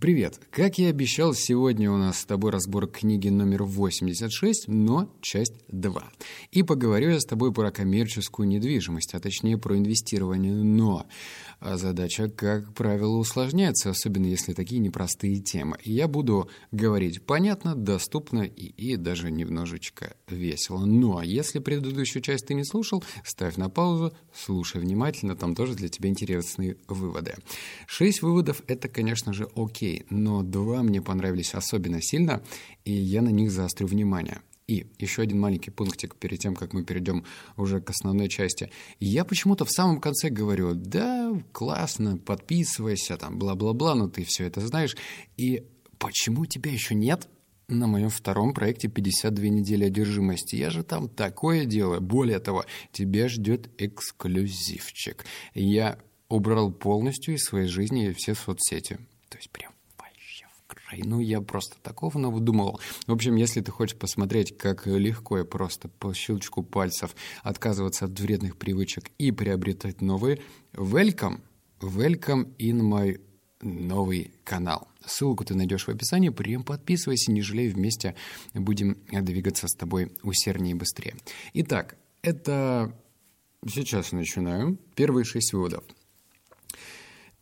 Привет! Как я обещал, сегодня у нас с тобой разбор книги номер 86, но часть 2. И поговорю я с тобой про коммерческую недвижимость, а точнее про инвестирование. Но задача, как правило, усложняется, особенно если такие непростые темы. И я буду говорить понятно, доступно и, и даже немножечко весело. Но если предыдущую часть ты не слушал, ставь на паузу, слушай внимательно, там тоже для тебя интересные выводы. Шесть выводов — это, конечно же, окей окей, но два мне понравились особенно сильно, и я на них заострю внимание. И еще один маленький пунктик перед тем, как мы перейдем уже к основной части. Я почему-то в самом конце говорю, да, классно, подписывайся, там, бла-бла-бла, но ты все это знаешь. И почему тебя еще нет? на моем втором проекте 52 недели одержимости. Я же там такое делаю. Более того, тебя ждет эксклюзивчик. Я убрал полностью из своей жизни все соцсети. То есть прям ну я просто такого навыдумывал. В общем, если ты хочешь посмотреть, как легко и просто по щелчку пальцев отказываться от вредных привычек и приобретать новые, welcome, welcome in my новый канал. Ссылку ты найдешь в описании, прям подписывайся, не жалей, вместе будем двигаться с тобой усерднее и быстрее. Итак, это сейчас начинаю. Первые шесть выводов.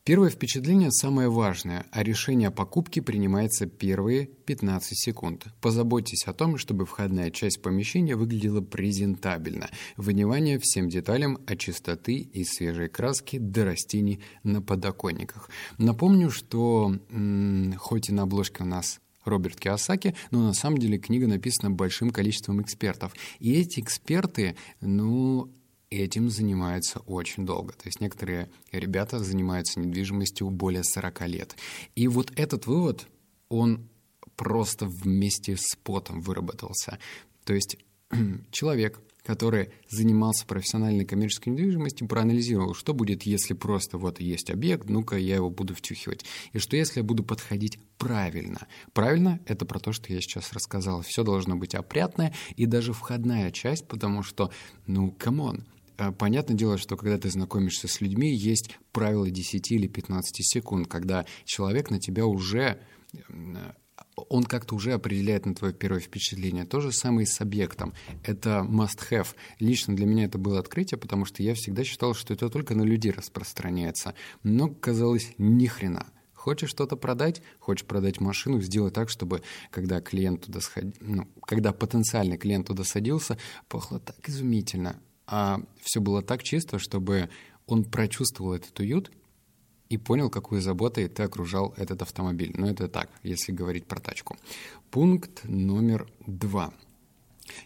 Первое впечатление самое важное, а решение о покупке принимается первые 15 секунд. Позаботьтесь о том, чтобы входная часть помещения выглядела презентабельно. Внимание всем деталям от чистоты и свежей краски до растений на подоконниках. Напомню, что м- хоть и на обложке у нас Роберт Киосаки, но на самом деле книга написана большим количеством экспертов. И эти эксперты, ну, этим занимаются очень долго. То есть некоторые ребята занимаются недвижимостью более 40 лет. И вот этот вывод, он просто вместе с потом выработался. То есть человек, который занимался профессиональной коммерческой недвижимостью, проанализировал, что будет, если просто вот есть объект, ну-ка я его буду втюхивать. И что если я буду подходить правильно. Правильно — это про то, что я сейчас рассказал. Все должно быть опрятное, и даже входная часть, потому что, ну, come on, понятное дело, что когда ты знакомишься с людьми, есть правило 10 или 15 секунд, когда человек на тебя уже он как-то уже определяет на твое первое впечатление. То же самое и с объектом. Это must-have. Лично для меня это было открытие, потому что я всегда считал, что это только на людей распространяется. Но оказалось, ни хрена. Хочешь что-то продать, хочешь продать машину, сделай так, чтобы когда клиент туда сходил, ну, когда потенциальный клиент туда садился, пахло так изумительно а все было так чисто, чтобы он прочувствовал этот уют и понял, какой заботой ты окружал этот автомобиль. Но это так, если говорить про тачку. Пункт номер два –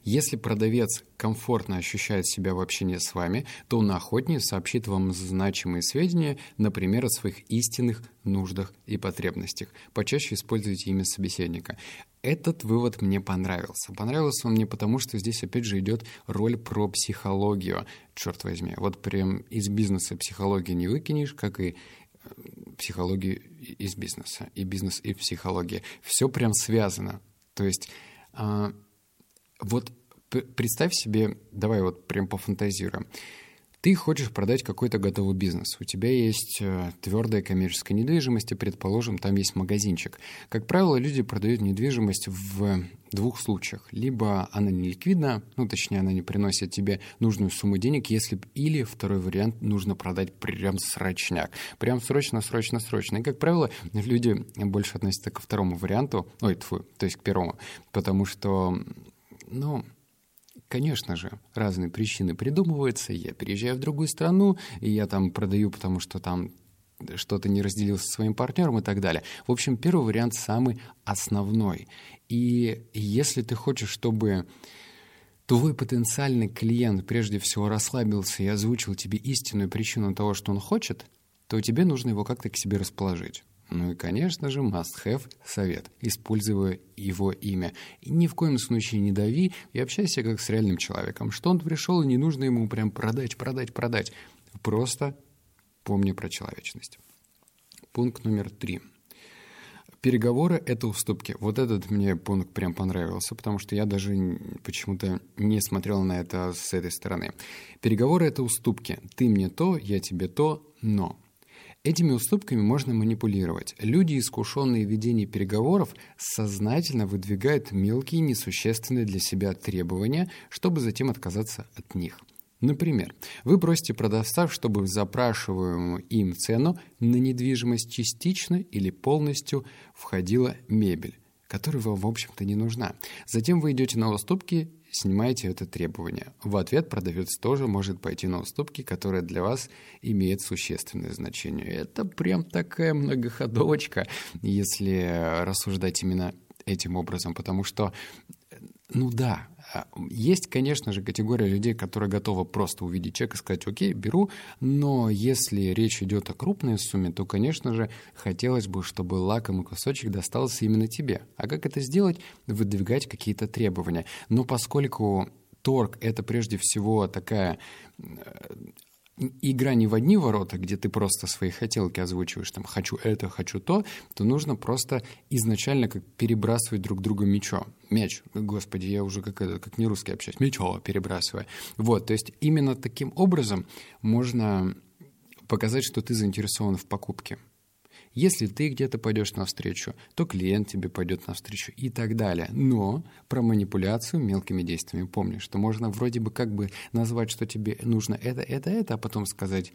если продавец комфортно ощущает себя в общении с вами, то он охотнее сообщит вам значимые сведения, например, о своих истинных нуждах и потребностях. Почаще используйте имя собеседника. Этот вывод мне понравился. Понравился он мне потому, что здесь опять же идет роль про психологию, черт возьми. Вот прям из бизнеса психологии не выкинешь, как и э, психологию из бизнеса, и бизнес, и психология. Все прям связано. То есть а, вот представь себе, давай вот прям пофантазируем. Ты хочешь продать какой-то готовый бизнес. У тебя есть э, твердая коммерческая недвижимость, и, предположим, там есть магазинчик. Как правило, люди продают недвижимость в двух случаях. Либо она не ликвидна, ну, точнее, она не приносит тебе нужную сумму денег, если или второй вариант нужно продать прям срочняк. Прям срочно, срочно, срочно. И, как правило, люди больше относятся ко второму варианту, ой, тьфу, то есть к первому, потому что ну, Конечно же, разные причины придумываются. Я переезжаю в другую страну, и я там продаю, потому что там что-то не разделил со своим партнером и так далее. В общем, первый вариант самый основной. И если ты хочешь, чтобы твой потенциальный клиент прежде всего расслабился и озвучил тебе истинную причину того, что он хочет, то тебе нужно его как-то к себе расположить. Ну и, конечно же, must-have совет, используя его имя. И ни в коем случае не дави и общайся как с реальным человеком. Что он пришел, и не нужно ему прям продать, продать, продать. Просто помни про человечность. Пункт номер три. Переговоры — это уступки. Вот этот мне пункт прям понравился, потому что я даже почему-то не смотрел на это с этой стороны. Переговоры — это уступки. Ты мне то, я тебе то, но Этими уступками можно манипулировать. Люди, искушенные в ведении переговоров, сознательно выдвигают мелкие, несущественные для себя требования, чтобы затем отказаться от них. Например, вы просите продавца, чтобы запрашиваемую им цену на недвижимость частично или полностью входила мебель, которая вам, в общем-то, не нужна. Затем вы идете на уступки снимаете это требование. В ответ продавец тоже может пойти на уступки, которые для вас имеют существенное значение. Это прям такая многоходовочка, если рассуждать именно этим образом, потому что, ну да, а, есть, конечно же, категория людей, которые готовы просто увидеть чек и сказать, окей, беру, но если речь идет о крупной сумме, то, конечно же, хотелось бы, чтобы лакомый кусочек достался именно тебе. А как это сделать? Выдвигать какие-то требования. Но поскольку торг — это прежде всего такая игра не в одни ворота, где ты просто свои хотелки озвучиваешь, там, хочу это, хочу то, то нужно просто изначально как перебрасывать друг другу мячо. Мяч, господи, я уже как, это, как не русский общаюсь, мячо перебрасывая. Вот, то есть именно таким образом можно показать, что ты заинтересован в покупке. Если ты где-то пойдешь навстречу, то клиент тебе пойдет навстречу и так далее. Но про манипуляцию мелкими действиями помни, что можно вроде бы как бы назвать, что тебе нужно это, это, это, а потом сказать,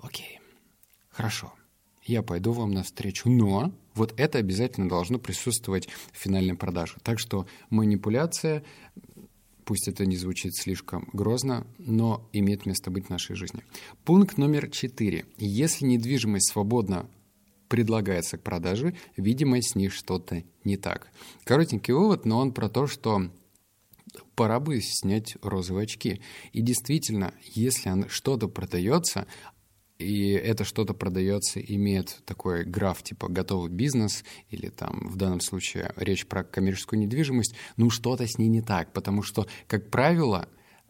окей, хорошо, я пойду вам навстречу, но вот это обязательно должно присутствовать в финальной продаже. Так что манипуляция, пусть это не звучит слишком грозно, но имеет место быть в нашей жизни. Пункт номер четыре. Если недвижимость свободна предлагается к продаже, видимо, с ней что-то не так. Коротенький вывод, но он про то, что пора бы снять розовые очки. И действительно, если что-то продается, и это что-то продается, имеет такой граф типа готовый бизнес, или там в данном случае речь про коммерческую недвижимость, ну что-то с ней не так, потому что, как правило,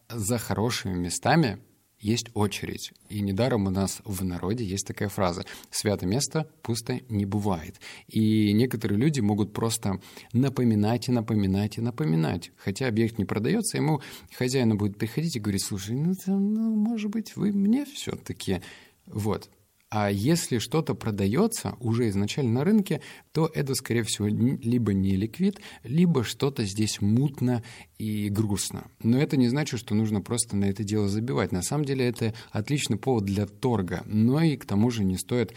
за хорошими местами есть очередь. И недаром у нас в народе есть такая фраза «свято место пусто не бывает». И некоторые люди могут просто напоминать и напоминать и напоминать. Хотя объект не продается, ему хозяин будет приходить и говорить «слушай, ну, ну может быть, вы мне все-таки...» Вот. А если что-то продается уже изначально на рынке, то это, скорее всего, либо не ликвид, либо что-то здесь мутно и грустно. Но это не значит, что нужно просто на это дело забивать. На самом деле это отличный повод для торга, но и к тому же не стоит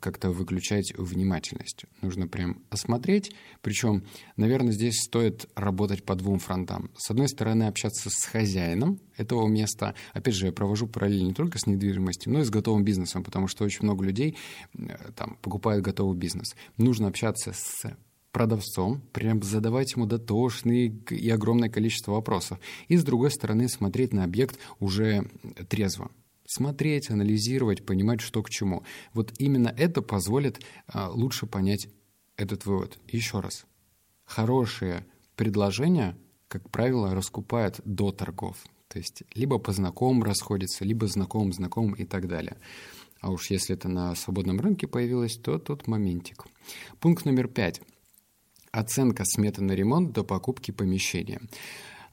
как-то выключать внимательность. Нужно прям осмотреть, причем, наверное, здесь стоит работать по двум фронтам. С одной стороны, общаться с хозяином этого места. Опять же, я провожу параллель не только с недвижимостью, но и с готовым бизнесом, потому что очень много людей там покупают готовый бизнес. Нужно общаться с продавцом, прям задавать ему дотошные и огромное количество вопросов. И, с другой стороны, смотреть на объект уже трезво. Смотреть, анализировать, понимать, что к чему. Вот именно это позволит а, лучше понять этот вывод. Еще раз. Хорошие предложения, как правило, раскупают до торгов. То есть либо по знакомым расходятся, либо знакомым знакомым и так далее. А уж если это на свободном рынке появилось, то тут моментик. Пункт номер пять. Оценка сметы на ремонт до покупки помещения.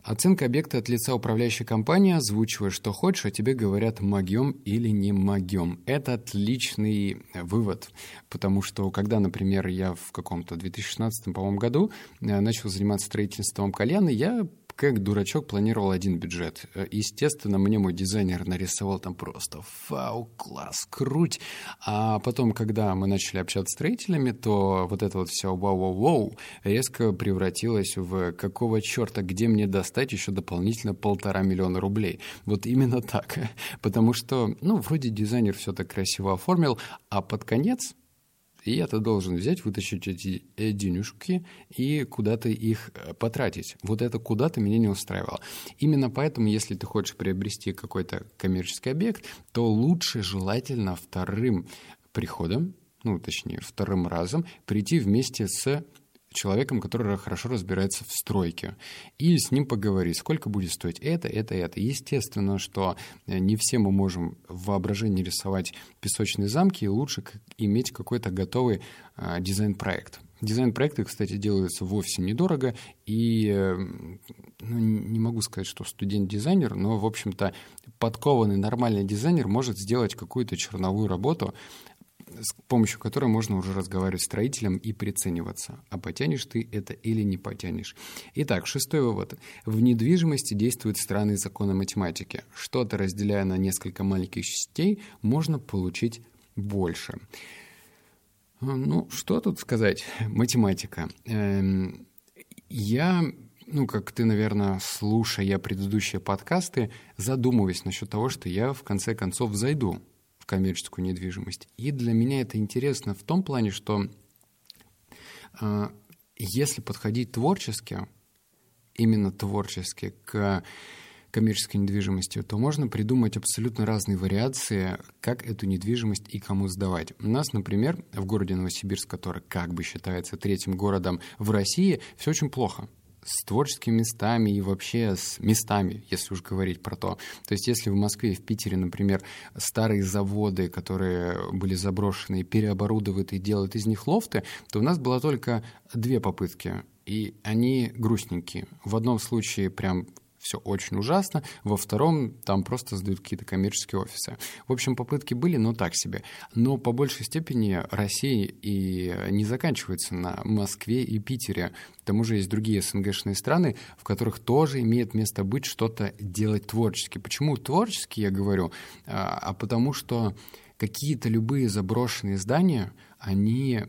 Оценка объекта от лица управляющей компании, озвучивая, что хочешь, а тебе говорят могем или не могем. Это отличный вывод, потому что когда, например, я в каком-то 2016, по-моему, году э, начал заниматься строительством кальяна, я как дурачок планировал один бюджет. Э, естественно, мне мой дизайнер нарисовал там просто фау, класс, круть. А потом, когда мы начали общаться с строителями, то вот это вот все вау-вау-вау резко превратилось в какого черта, где мне достать еще дополнительно полтора миллиона рублей. Вот именно так. Потому что, ну, вроде дизайнер все так красиво оформил, а под конец и я-то должен взять, вытащить эти э, денежки и куда-то их э, потратить. Вот это куда-то меня не устраивало. Именно поэтому, если ты хочешь приобрести какой-то коммерческий объект, то лучше желательно вторым приходом, ну, точнее, вторым разом прийти вместе с человеком, который хорошо разбирается в стройке, и с ним поговорить, сколько будет стоить это, это, это. Естественно, что э, не все мы можем в воображении рисовать песочные замки, и лучше иметь какой-то готовый а, дизайн-проект. Дизайн-проекты, кстати, делаются вовсе недорого, и э, ну, не могу сказать, что студент-дизайнер, но, в общем-то, подкованный нормальный дизайнер может сделать какую-то черновую работу, с помощью которой можно уже разговаривать с строителем и прицениваться, а потянешь ты это или не потянешь. Итак, шестой вывод. В недвижимости действуют странные законы математики. Что-то разделяя на несколько маленьких частей, можно получить больше. Ну, что тут сказать? Математика. Эм, я ну, как ты, наверное, слушая предыдущие подкасты, задумываюсь насчет того, что я в конце концов зайду коммерческую недвижимость. И для меня это интересно в том плане, что э, если подходить творчески, именно творчески к коммерческой недвижимости, то можно придумать абсолютно разные вариации, как эту недвижимость и кому сдавать. У нас, например, в городе Новосибирск, который как бы считается третьим городом в России, все очень плохо с творческими местами и вообще с местами, если уж говорить про то. То есть если в Москве и в Питере, например, старые заводы, которые были заброшены, переоборудуют и делают из них лофты, то у нас было только две попытки, и они грустненькие. В одном случае прям все очень ужасно, во втором там просто сдают какие-то коммерческие офисы. В общем, попытки были, но так себе. Но по большей степени Россия и не заканчивается на Москве и Питере. К тому же есть другие СНГшные страны, в которых тоже имеет место быть что-то делать творчески. Почему творчески, я говорю? А, а потому что какие-то любые заброшенные здания, они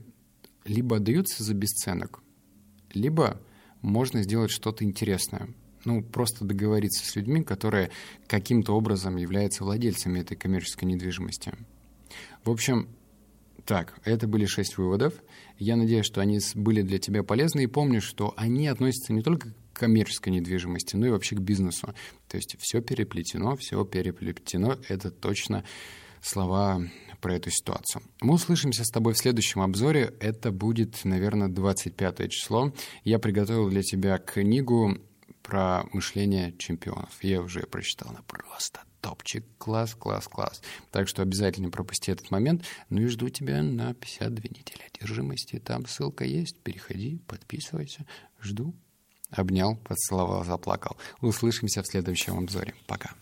либо отдаются за бесценок, либо можно сделать что-то интересное ну, просто договориться с людьми, которые каким-то образом являются владельцами этой коммерческой недвижимости. В общем, так, это были шесть выводов. Я надеюсь, что они были для тебя полезны. И помни, что они относятся не только к коммерческой недвижимости, но и вообще к бизнесу. То есть все переплетено, все переплетено. Это точно слова про эту ситуацию. Мы услышимся с тобой в следующем обзоре. Это будет, наверное, 25 число. Я приготовил для тебя книгу про мышление чемпионов. Я уже прочитал, она просто топчик, класс, класс, класс. Так что обязательно пропусти этот момент. Ну и жду тебя на 52 недели одержимости. Там ссылка есть, переходи, подписывайся. Жду. Обнял, поцеловал, заплакал. Услышимся в следующем обзоре. Пока.